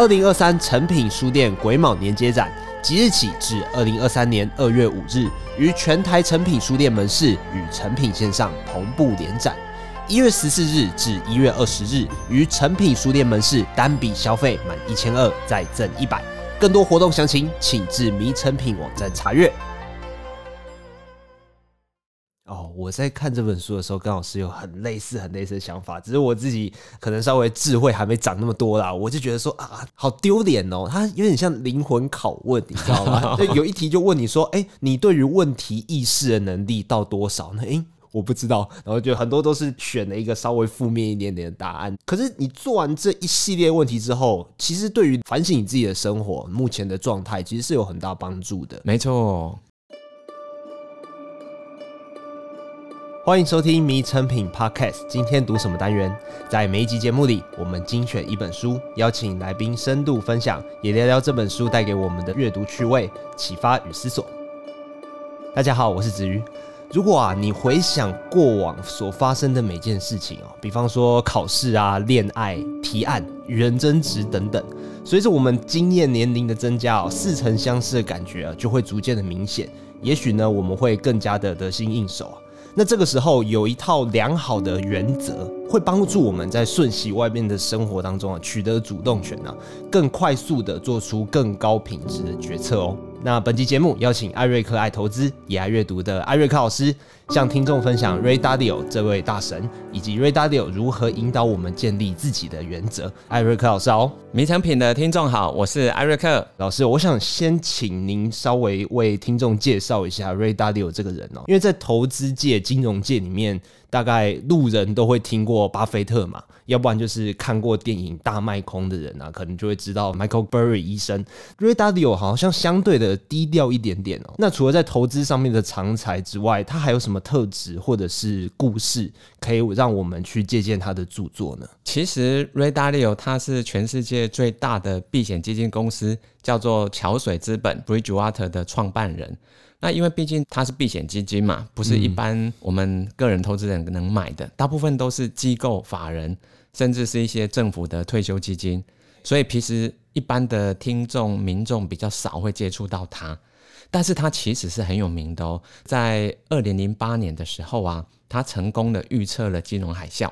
二零二三诚品书店癸卯年接展，即日起至二零二三年二月五日，于全台诚品书店门市与诚品线上同步联展。一月十四日至一月二十日，于诚品书店门市单笔消费满一千二再赠一百。更多活动详情，请至迷诚品网站查阅。哦，我在看这本书的时候，跟老师有很类似、很类似的想法，只是我自己可能稍微智慧还没长那么多啦。我就觉得说啊，好丢脸哦，它有点像灵魂拷问，你知道吗？就有一题就问你说，哎，你对于问题意识的能力到多少呢？哎，我不知道。然后就很多都是选了一个稍微负面一点点的答案。可是你做完这一系列问题之后，其实对于反省你自己的生活目前的状态，其实是有很大帮助的。没错。欢迎收听《迷成品 Podcast》，今天读什么单元？在每一集节目里，我们精选一本书，邀请来宾深度分享，也聊聊这本书带给我们的阅读趣味、启发与思索。大家好，我是子瑜。如果啊，你回想过往所发生的每件事情哦，比方说考试啊、恋爱、提案、与人争执等等，随着我们经验年龄的增加哦，似曾相识的感觉啊，就会逐渐的明显。也许呢，我们会更加的得心应手。那这个时候有一套良好的原则，会帮助我们在瞬息万变的生活当中啊，取得主动权呢，更快速的做出更高品质的决策哦。那本期节目邀请艾瑞克爱投资也爱阅读的艾瑞克老师，向听众分享 Ray Dalio 这位大神，以及 Ray Dalio 如何引导我们建立自己的原则。艾瑞克老师好，迷诚品的听众好，我是艾瑞克老师。我想先请您稍微为听众介绍一下 Ray Dalio 这个人哦，因为在投资界、金融界里面。大概路人都会听过巴菲特嘛，要不然就是看过电影《大卖空》的人啊，可能就会知道 Michael Burry 医生。Ray Dalio 好像相对的低调一点点哦。那除了在投资上面的长才之外，他还有什么特质或者是故事可以让我们去借鉴他的著作呢？其实 Ray Dalio 他是全世界最大的避险基金公司，叫做桥水资本 （Bridgewater） 的创办人。那因为毕竟它是避险基金嘛，不是一般我们个人投资人能买的，大部分都是机构法人，甚至是一些政府的退休基金，所以平时一般的听众民众比较少会接触到它，但是他其实是很有名的哦。在二零零八年的时候啊，他成功的预测了金融海啸，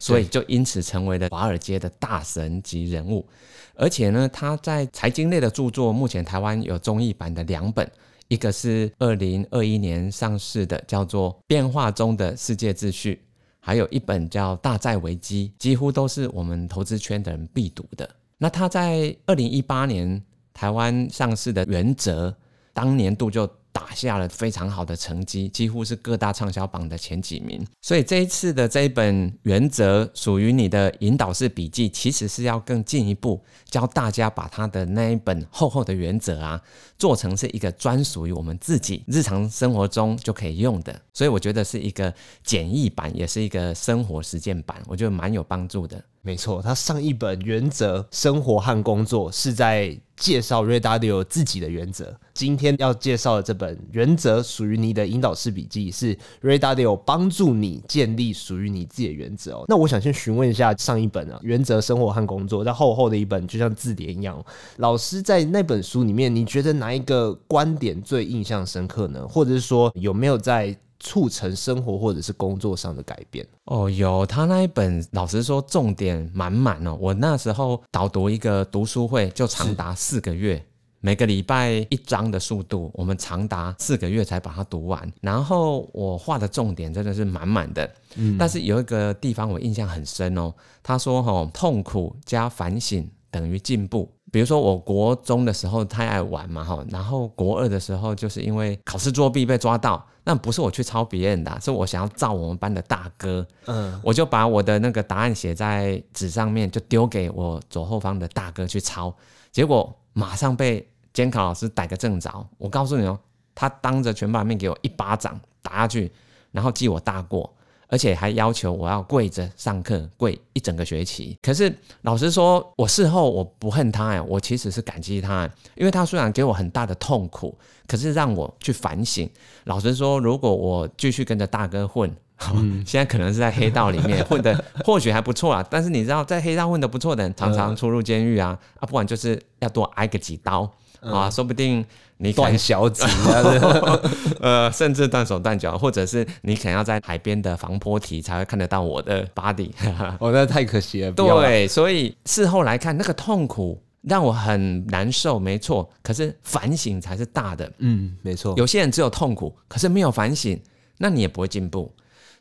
所以就因此成为了华尔街的大神级人物。而且呢，他在财经类的著作，目前台湾有中译版的两本。一个是二零二一年上市的，叫做《变化中的世界秩序》，还有一本叫《大债危机》，几乎都是我们投资圈的人必读的。那他在二零一八年台湾上市的原则，当年度就。打下了非常好的成绩，几乎是各大畅销榜的前几名。所以这一次的这一本原则属于你的引导式笔记，其实是要更进一步教大家把他的那一本厚厚的原则啊，做成是一个专属于我们自己日常生活中就可以用的。所以我觉得是一个简易版，也是一个生活实践版，我觉得蛮有帮助的。没错，他上一本《原则：生活和工作》是在介绍 Ray Dalio 自己的原则。今天要介绍的这本《原则属于你的引导式笔记》，是 Ray Dalio 帮助你建立属于你自己的原则哦。那我想先询问一下上一本啊，《原则：生活和工作》，在厚厚的一本，就像字典一样。老师在那本书里面，你觉得哪一个观点最印象深刻呢？或者是说，有没有在促成生活或者是工作上的改变哦，有他那一本，老实说重点满满哦。我那时候导读一个读书会就长达四个月，每个礼拜一章的速度，我们长达四个月才把它读完。然后我画的重点真的是满满的，嗯，但是有一个地方我印象很深哦。他说：“吼，痛苦加反省等于进步。”比如说，我国中的时候太爱玩嘛，哈，然后国二的时候就是因为考试作弊被抓到，那不是我去抄别人的，是我想要照我们班的大哥，嗯，我就把我的那个答案写在纸上面，就丢给我左后方的大哥去抄，结果马上被监考老师逮个正着。我告诉你哦，他当着全班面给我一巴掌打下去，然后记我大过。而且还要求我要跪着上课，跪一整个学期。可是老实说，我事后我不恨他呀，我其实是感激他，因为他虽然给我很大的痛苦，可是让我去反省。老实说，如果我继续跟着大哥混，嗯，现在可能是在黑道里面混的，或许还不错啊。但是你知道，在黑道混的不错的人，常常出入监狱啊，啊，不管就是要多挨个几刀啊，说不定你断小指，呃，甚至断手断脚，或者是你可能要在海边的防波堤才会看得到我的 body。哦，那太可惜了。对，所以事后来看，那个痛苦让我很难受，没错。可是反省才是大的。嗯，没错。有些人只有痛苦，可是没有反省，那你也不会进步。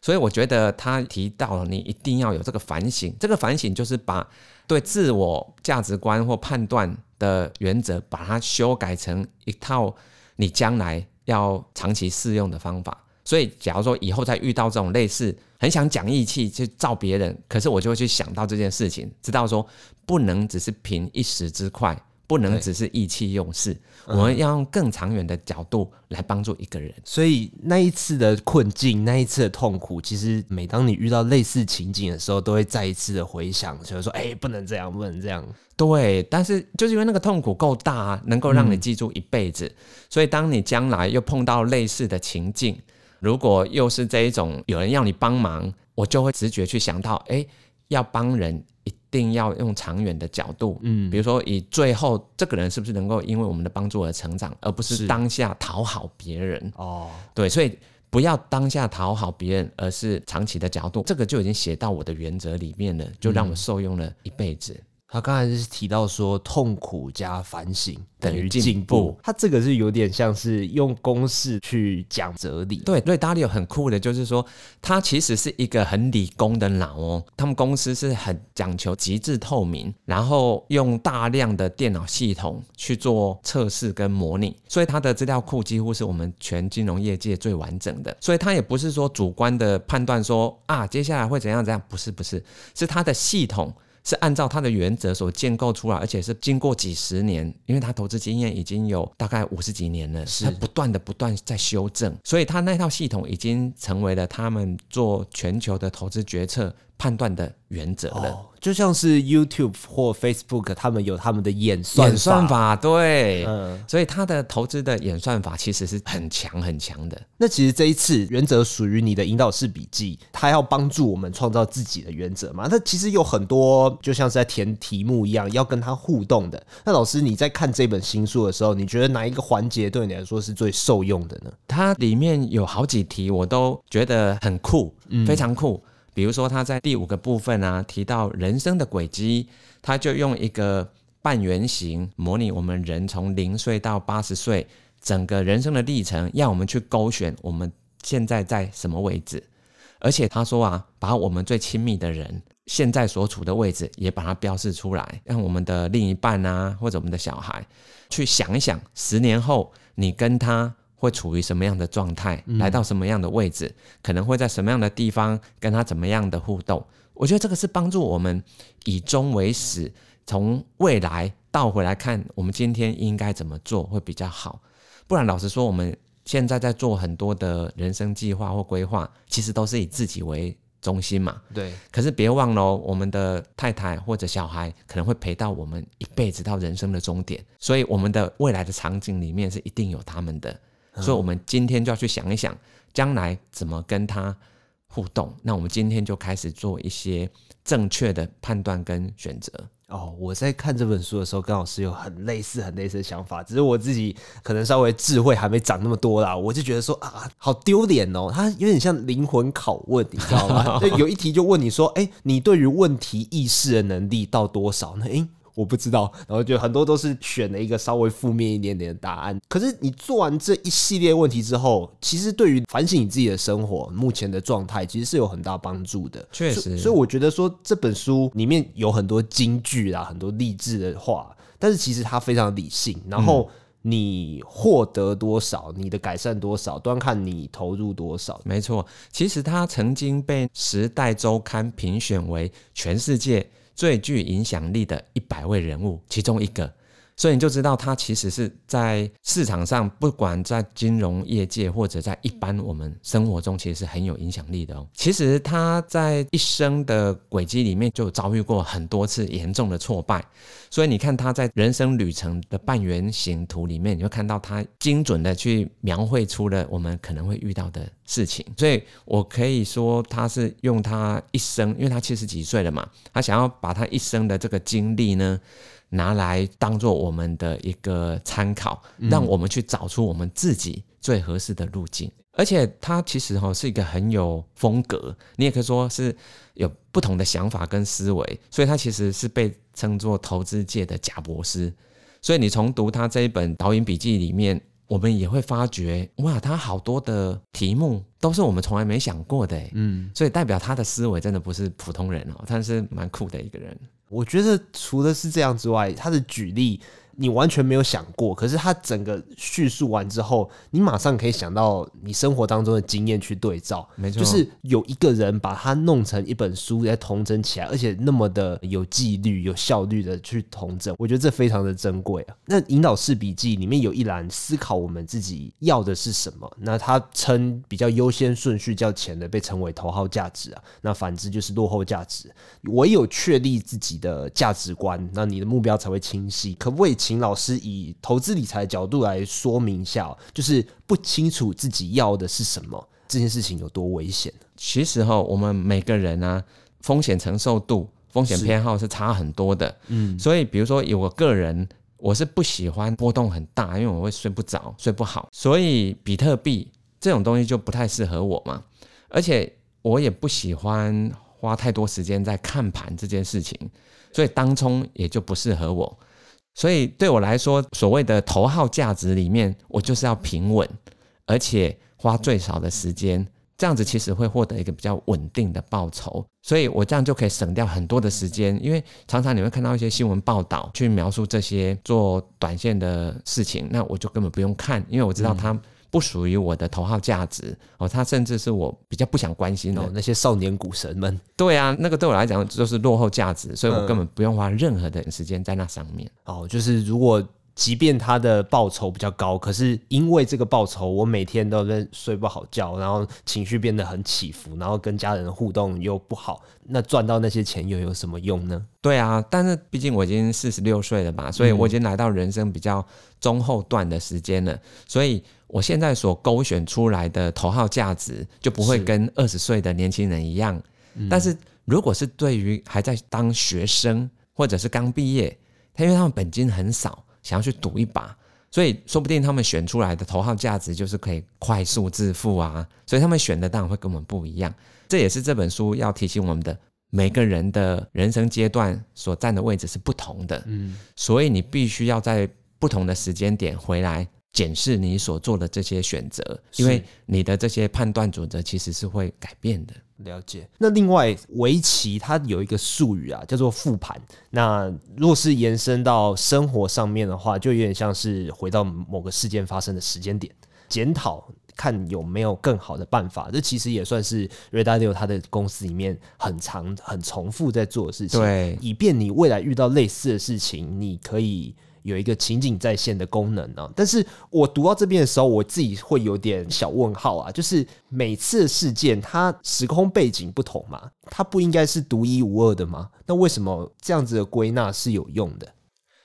所以我觉得他提到了，你一定要有这个反省。这个反省就是把对自我价值观或判断的原则，把它修改成一套你将来要长期适用的方法。所以，假如说以后再遇到这种类似很想讲义气去照别人，可是我就会去想到这件事情，知道说不能只是凭一时之快。不能只是意气用事，我们要用更长远的角度来帮助一个人。所以那一次的困境，那一次的痛苦，其实每当你遇到类似情景的时候，都会再一次的回想，就是说，哎，不能这样，不能这样。对，但是就是因为那个痛苦够大，能够让你记住一辈子。所以当你将来又碰到类似的情境，如果又是这一种有人要你帮忙，我就会直觉去想到，哎，要帮人。一定要用长远的角度，嗯，比如说以最后这个人是不是能够因为我们的帮助而成长，而不是当下讨好别人哦。对，所以不要当下讨好别人，而是长期的角度，这个就已经写到我的原则里面了，就让我受用了一辈子。他刚才是提到说，痛苦加反省等于进步。他这个是有点像是用公式去讲哲理。对，对，达利有很酷的，就是说他其实是一个很理工的脑哦。他们公司是很讲求极致透明，然后用大量的电脑系统去做测试跟模拟，所以他的资料库几乎是我们全金融业界最完整的。所以他也不是说主观的判断说啊，接下来会怎样怎样，不是不是，是他的系统。是按照他的原则所建构出来，而且是经过几十年，因为他投资经验已经有大概五十几年了，是。他不断的不断在修正，所以他那套系统已经成为了他们做全球的投资决策判断的原则了。哦就像是 YouTube 或 Facebook，他们有他们的演算法，演算法对，嗯，所以他的投资的演算法其实是很强很强的。那其实这一次原则属于你的引导式笔记，它要帮助我们创造自己的原则嘛？那其实有很多，就像是在填题目一样，要跟他互动的。那老师你在看这本新书的时候，你觉得哪一个环节对你来说是最受用的呢？它里面有好几题，我都觉得很酷，非常酷。比如说，他在第五个部分啊，提到人生的轨迹，他就用一个半圆形模拟我们人从零岁到八十岁整个人生的历程，要我们去勾选我们现在在什么位置。而且他说啊，把我们最亲密的人现在所处的位置也把它标示出来，让我们的另一半啊，或者我们的小孩去想一想，十年后你跟他。会处于什么样的状态，来到什么样的位置，嗯、可能会在什么样的地方跟他怎么样的互动？我觉得这个是帮助我们以终为始，从未来倒回来看，我们今天应该怎么做会比较好。不然，老实说，我们现在在做很多的人生计划或规划，其实都是以自己为中心嘛。对。可是别忘了，我们的太太或者小孩可能会陪到我们一辈子到人生的终点，所以我们的未来的场景里面是一定有他们的。所以，我们今天就要去想一想，将来怎么跟他互动。那我们今天就开始做一些正确的判断跟选择。哦，我在看这本书的时候，跟老师有很类似、很类似的想法，只是我自己可能稍微智慧还没长那么多啦。我就觉得说啊，好丢脸哦，它有点像灵魂拷问，你知道吗？就有一题就问你说，哎，你对于问题意识的能力到多少呢？诶我不知道，然后就很多都是选了一个稍微负面一点点的答案。可是你做完这一系列问题之后，其实对于反省你自己的生活目前的状态，其实是有很大帮助的。确实，所，所以我觉得说这本书里面有很多金句啦，很多励志的话，但是其实它非常理性。然后你获得多少，你的改善多少，端看你投入多少。没错，其实它曾经被《时代周刊》评选为全世界。最具影响力的一百位人物，其中一个所以你就知道他其实是在市场上，不管在金融业界或者在一般我们生活中，其实是很有影响力的哦。其实他在一生的轨迹里面就遭遇过很多次严重的挫败，所以你看他在人生旅程的半圆形图里面，你会看到他精准的去描绘出了我们可能会遇到的事情。所以我可以说他是用他一生，因为他七十几岁了嘛，他想要把他一生的这个经历呢。拿来当做我们的一个参考，让我们去找出我们自己最合适的路径。而且他其实哈是一个很有风格，你也可以说是有不同的想法跟思维，所以他其实是被称作投资界的贾博士。所以你从读他这一本导演笔记里面，我们也会发觉，哇，他好多的题目都是我们从来没想过的，嗯，所以代表他的思维真的不是普通人哦，他是蛮酷的一个人。我觉得除了是这样之外，他的举例。你完全没有想过，可是他整个叙述完之后，你马上可以想到你生活当中的经验去对照，没错，就是有一个人把它弄成一本书来统整起来，而且那么的有纪律、有效率的去统整，我觉得这非常的珍贵啊。那引导式笔记里面有一栏思考我们自己要的是什么，那他称比较优先顺序较前的被称为头号价值啊，那反之就是落后价值。唯有确立自己的价值观，那你的目标才会清晰。可不可以？请老师以投资理财的角度来说明一下，就是不清楚自己要的是什么，这件事情有多危险？其实哈，我们每个人啊，风险承受度、风险偏好是差很多的。嗯，所以比如说有我个人，我是不喜欢波动很大，因为我会睡不着、睡不好，所以比特币这种东西就不太适合我嘛。而且我也不喜欢花太多时间在看盘这件事情，所以当冲也就不适合我。所以对我来说，所谓的头号价值里面，我就是要平稳，而且花最少的时间，这样子其实会获得一个比较稳定的报酬。所以我这样就可以省掉很多的时间，因为常常你会看到一些新闻报道去描述这些做短线的事情，那我就根本不用看，因为我知道他。不属于我的头号价值哦，他甚至是我比较不想关心的、哦、那些少年股神们。对啊，那个对我来讲就是落后价值，所以我根本不用花任何的时间在那上面。哦，就是如果。即便他的报酬比较高，可是因为这个报酬，我每天都在睡不好觉，然后情绪变得很起伏，然后跟家人的互动又不好，那赚到那些钱又有什么用呢？对啊，但是毕竟我已经四十六岁了嘛，所以我已经来到人生比较中后段的时间了，嗯、所以我现在所勾选出来的头号价值就不会跟二十岁的年轻人一样。是但是如果是对于还在当学生或者是刚毕业，他因为他们本金很少。想要去赌一把，所以说不定他们选出来的头号价值就是可以快速致富啊，所以他们选的当然会跟我们不一样。这也是这本书要提醒我们的，每个人的人生阶段所站的位置是不同的，嗯，所以你必须要在不同的时间点回来。检视你所做的这些选择，因为你的这些判断准则其实是会改变的。了解。那另外，围棋它有一个术语啊，叫做复盘。那若是延伸到生活上面的话，就有点像是回到某个事件发生的时间点，检讨看有没有更好的办法。这其实也算是 Ray Dalio 他的公司里面很长、很重复在做的事情，对，以便你未来遇到类似的事情，你可以。有一个情景再现的功能呢、但是我读到这边的时候，我自己会有点小问号啊，就是每次事件它时空背景不同嘛，它不应该是独一无二的吗？那为什么这样子的归纳是有用的？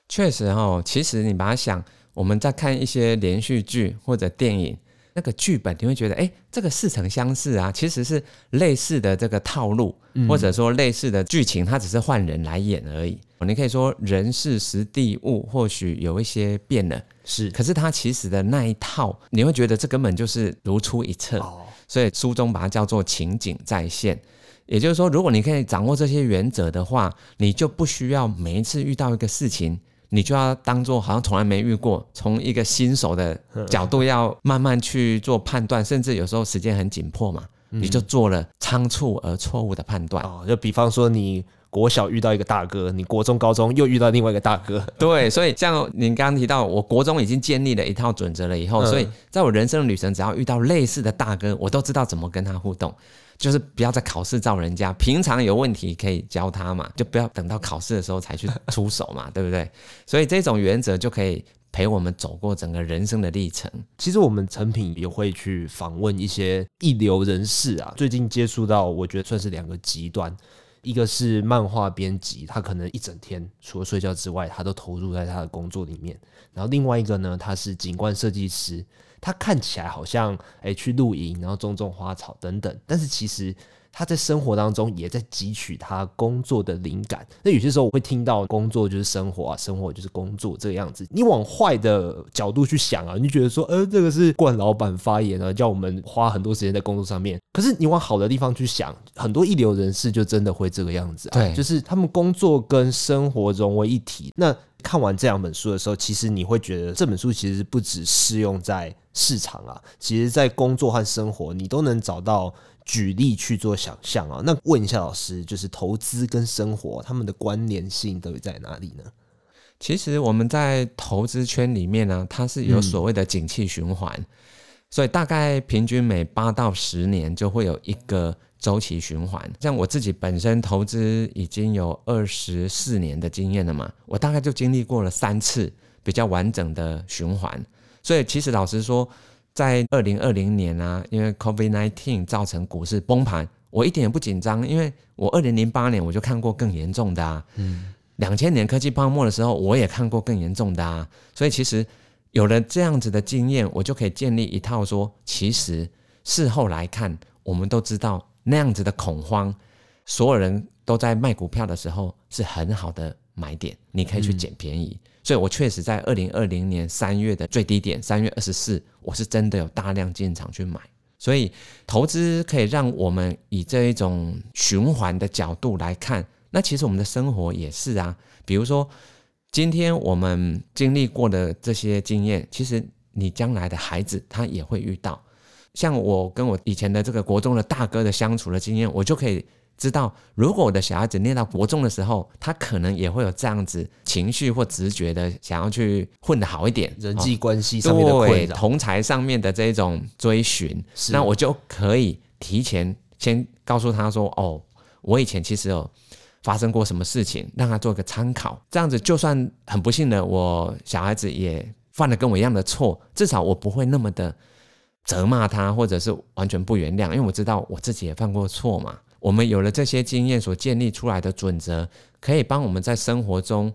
确实哦，其实你把它想，我们在看一些连续剧或者电影。那个剧本你会觉得，哎，这个似曾相识啊，其实是类似的这个套路，嗯、或者说类似的剧情，它只是换人来演而已。你可以说人事时地物或许有一些变了，是，可是它其实的那一套，你会觉得这根本就是如出一辙。哦、所以书中把它叫做情景再现。也就是说，如果你可以掌握这些原则的话，你就不需要每一次遇到一个事情。你就要当做好像从来没遇过，从一个新手的角度要慢慢去做判断，甚至有时候时间很紧迫嘛，你就做了仓促而错误的判断。哦，就比方说你国小遇到一个大哥，你国中、高中又遇到另外一个大哥。对，所以像您刚刚提到，我国中已经建立了一套准则了以后，所以在我人生的旅程，只要遇到类似的大哥，我都知道怎么跟他互动。就是不要在考试造人家，平常有问题可以教他嘛，就不要等到考试的时候才去出手嘛，对不对？所以这种原则就可以陪我们走过整个人生的历程。其实我们成品也会去访问一些一流人士啊，最近接触到，我觉得算是两个极端。一个是漫画编辑，他可能一整天除了睡觉之外，他都投入在他的工作里面。然后另外一个呢，他是景观设计师，他看起来好像诶去露营，然后种种花草等等，但是其实。他在生活当中也在汲取他工作的灵感。那有些时候我会听到工作就是生活啊，生活就是工作这个样子。你往坏的角度去想啊，你就觉得说，呃，这个是惯老板发言啊，叫我们花很多时间在工作上面。可是你往好的地方去想，很多一流人士就真的会这个样子啊。对，就是他们工作跟生活融为一体。那看完这两本书的时候，其实你会觉得这本书其实不只适用在市场啊，其实在工作和生活你都能找到。举例去做想象啊，那问一下老师，就是投资跟生活他们的关联性到底在哪里呢？其实我们在投资圈里面呢，它是有所谓的景气循环，所以大概平均每八到十年就会有一个周期循环。像我自己本身投资已经有二十四年的经验了嘛，我大概就经历过了三次比较完整的循环。所以其实老实说。在二零二零年啊，因为 COVID nineteen 造成股市崩盘，我一点也不紧张，因为我二零零八年我就看过更严重的啊，嗯，两千年科技泡沫的时候我也看过更严重的啊，所以其实有了这样子的经验，我就可以建立一套说，其实事后来看，我们都知道那样子的恐慌，所有人都在卖股票的时候是很好的买点，你可以去捡便宜。嗯所以，我确实在二零二零年三月的最低点，三月二十四，我是真的有大量进场去买。所以，投资可以让我们以这一种循环的角度来看，那其实我们的生活也是啊。比如说，今天我们经历过的这些经验，其实你将来的孩子他也会遇到。像我跟我以前的这个国中的大哥的相处的经验，我就可以。知道，如果我的小孩子念到国中的时候，他可能也会有这样子情绪或直觉的想要去混得好一点，人际关系上面的困扰，对，同才上面的这种追寻，那我就可以提前先告诉他说：“哦，我以前其实有发生过什么事情，让他做个参考。这样子，就算很不幸的我小孩子也犯了跟我一样的错，至少我不会那么的责骂他，或者是完全不原谅，因为我知道我自己也犯过错嘛。”我们有了这些经验所建立出来的准则，可以帮我们在生活中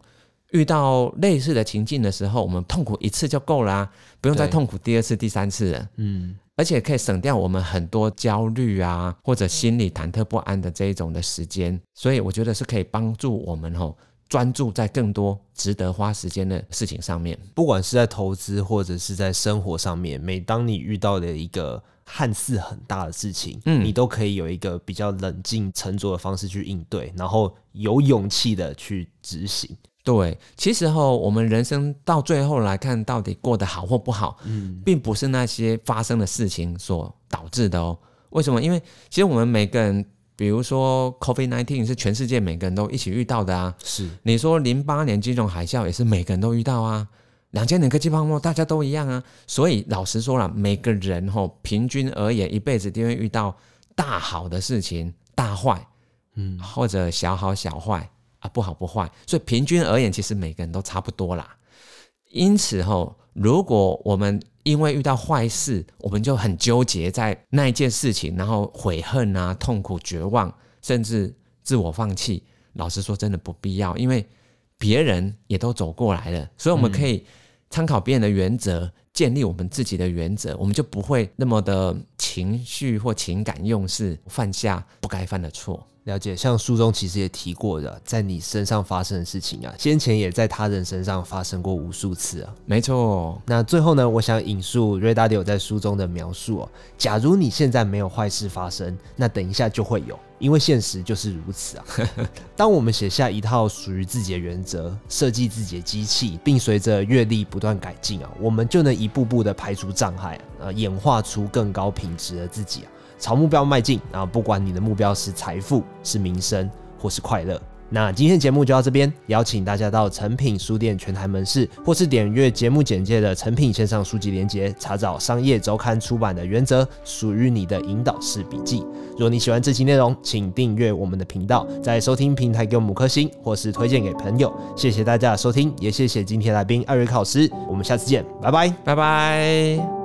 遇到类似的情境的时候，我们痛苦一次就够了啊，不用再痛苦第二次、第三次了。嗯，而且可以省掉我们很多焦虑啊，或者心里忐忑不安的这一种的时间。所以我觉得是可以帮助我们吼专注在更多值得花时间的事情上面，不管是在投资或者是在生活上面。每当你遇到的一个看似很大的事情，嗯，你都可以有一个比较冷静沉着的方式去应对，然后有勇气的去执行。对，其实哈，我们人生到最后来看，到底过得好或不好，嗯，并不是那些发生的事情所导致的哦。为什么？因为其实我们每个人，比如说 COVID-19 是全世界每个人都一起遇到的啊。是，你说零八年金融海啸也是每个人都遇到啊。两千年科技泡沫，大家都一样啊，所以老实说了，每个人吼平均而言，一辈子都会遇到大好的事情、大坏，嗯，或者小好小坏啊，不好不坏，所以平均而言，其实每个人都差不多啦。因此吼，如果我们因为遇到坏事，我们就很纠结在那一件事情，然后悔恨啊、痛苦、绝望，甚至自我放弃，老实说，真的不必要，因为别人也都走过来了，所以我们可以。参考别人的原则，建立我们自己的原则，我们就不会那么的情绪或情感用事，犯下不该犯的错。了解，像书中其实也提过的，在你身上发生的事情啊，先前也在他人身上发生过无数次啊。没错。那最后呢，我想引述 Ray Dalio 在书中的描述哦，假如你现在没有坏事发生，那等一下就会有，因为现实就是如此啊。当我们写下一套属于自己的原则，设计自己的机器，并随着阅历不断改进啊，我们就能一步步的排除障碍，啊，演化出更高品质的自己啊。朝目标迈进啊！不管你的目标是财富、是名声或是快乐，那今天节目就到这边，邀请大家到诚品书店全台门市，或是点阅节目简介的诚品线上书籍连接，查找商业周刊出版的《原则》，属于你的引导式笔记。如果你喜欢这期内容，请订阅我们的频道，在收听平台给我们五颗星，或是推荐给朋友。谢谢大家的收听，也谢谢今天来宾艾瑞克老师。我们下次见，拜拜，拜拜。